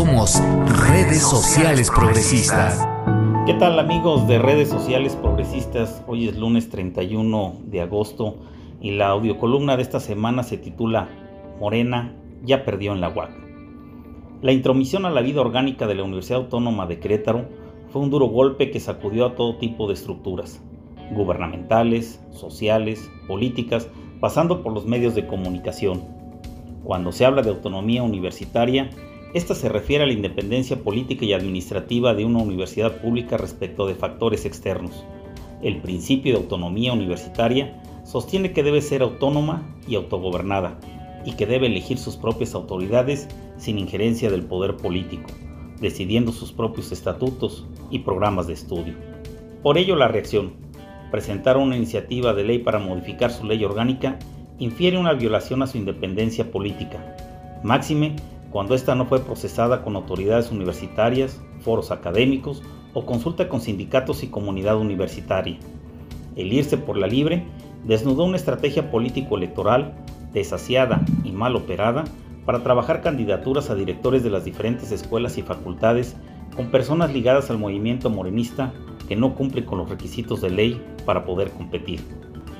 Somos redes sociales progresistas. ¿Qué tal amigos de redes sociales progresistas? Hoy es lunes 31 de agosto y la audiocolumna de esta semana se titula Morena ya perdió en la UAC. La intromisión a la vida orgánica de la Universidad Autónoma de Querétaro fue un duro golpe que sacudió a todo tipo de estructuras, gubernamentales, sociales, políticas, pasando por los medios de comunicación. Cuando se habla de autonomía universitaria, esta se refiere a la independencia política y administrativa de una universidad pública respecto de factores externos. El principio de autonomía universitaria sostiene que debe ser autónoma y autogobernada, y que debe elegir sus propias autoridades sin injerencia del poder político, decidiendo sus propios estatutos y programas de estudio. Por ello la reacción, presentar una iniciativa de ley para modificar su ley orgánica, infiere una violación a su independencia política, máxime cuando ésta no fue procesada con autoridades universitarias, foros académicos o consulta con sindicatos y comunidad universitaria. El irse por la libre desnudó una estrategia político-electoral desasiada y mal operada para trabajar candidaturas a directores de las diferentes escuelas y facultades con personas ligadas al movimiento morenista que no cumplen con los requisitos de ley para poder competir.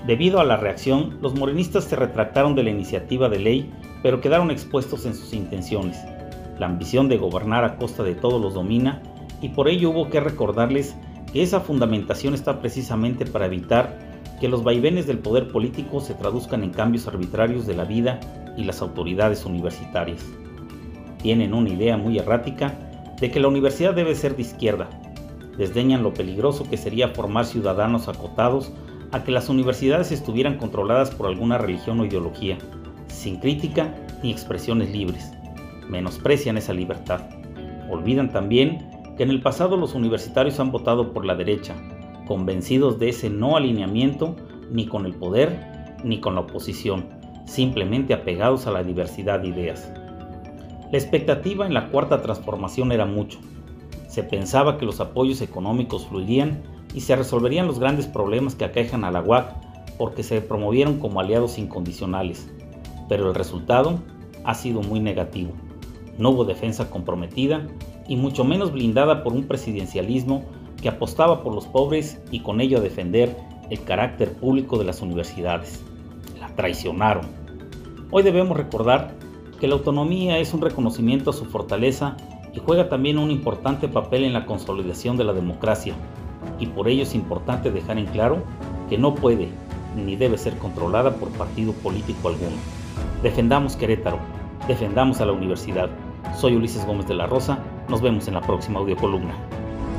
Debido a la reacción, los morenistas se retractaron de la iniciativa de ley, pero quedaron expuestos en sus intenciones. La ambición de gobernar a costa de todos los domina y por ello hubo que recordarles que esa fundamentación está precisamente para evitar que los vaivenes del poder político se traduzcan en cambios arbitrarios de la vida y las autoridades universitarias. Tienen una idea muy errática de que la universidad debe ser de izquierda. Desdeñan lo peligroso que sería formar ciudadanos acotados a que las universidades estuvieran controladas por alguna religión o ideología, sin crítica ni expresiones libres. Menosprecian esa libertad. Olvidan también que en el pasado los universitarios han votado por la derecha, convencidos de ese no alineamiento ni con el poder ni con la oposición, simplemente apegados a la diversidad de ideas. La expectativa en la cuarta transformación era mucho. Se pensaba que los apoyos económicos fluirían y se resolverían los grandes problemas que aquejan a la UAC porque se promovieron como aliados incondicionales, pero el resultado ha sido muy negativo. No hubo defensa comprometida y mucho menos blindada por un presidencialismo que apostaba por los pobres y con ello a defender el carácter público de las universidades. La traicionaron. Hoy debemos recordar que la autonomía es un reconocimiento a su fortaleza y juega también un importante papel en la consolidación de la democracia, y por ello es importante dejar en claro que no puede ni debe ser controlada por partido político alguno. Defendamos Querétaro, defendamos a la universidad. Soy Ulises Gómez de la Rosa, nos vemos en la próxima audiocolumna.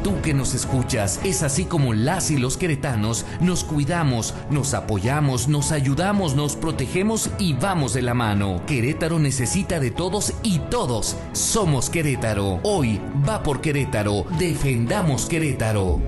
Tú que nos escuchas, es así como las y los queretanos nos cuidamos, nos apoyamos, nos ayudamos, nos protegemos y vamos de la mano. Querétaro necesita de todos y todos somos Querétaro. Hoy va por Querétaro, defendamos Querétaro.